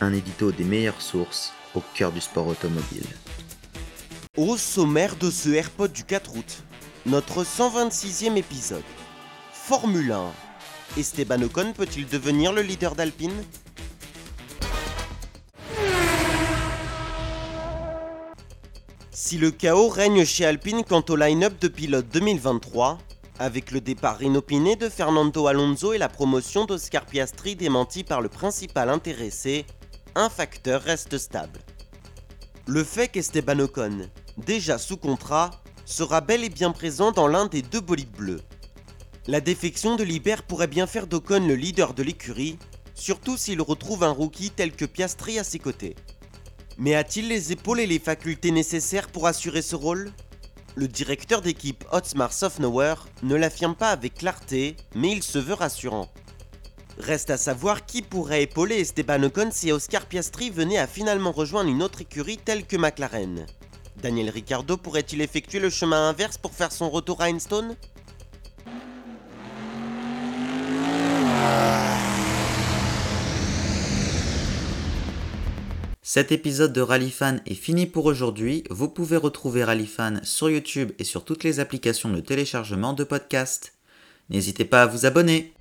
Un édito des meilleures sources au cœur du sport automobile. Au sommaire de ce AirPod du 4 août, notre 126e épisode. Formule 1. Esteban Ocon peut-il devenir le leader d'Alpine? Si le chaos règne chez Alpine quant au line-up de pilote 2023, avec le départ inopiné de Fernando Alonso et la promotion d'Oscar Piastri démenti par le principal intéressé, un facteur reste stable. Le fait qu'Esteban Ocon, déjà sous contrat, sera bel et bien présent dans l'un des deux bolides bleus. La défection de Liber pourrait bien faire d'Ocon le leader de l'écurie, surtout s'il retrouve un rookie tel que Piastri à ses côtés. Mais a-t-il les épaules et les facultés nécessaires pour assurer ce rôle? Le directeur d'équipe Hotmar Sofnauer ne l'affirme pas avec clarté, mais il se veut rassurant. Reste à savoir qui pourrait épauler Esteban Ocon si Oscar Piastri venait à finalement rejoindre une autre écurie telle que McLaren. Daniel Ricciardo pourrait-il effectuer le chemin inverse pour faire son retour à Einstone Cet épisode de Rallyfan est fini pour aujourd'hui. Vous pouvez retrouver Rallyfan sur YouTube et sur toutes les applications de téléchargement de podcasts. N'hésitez pas à vous abonner.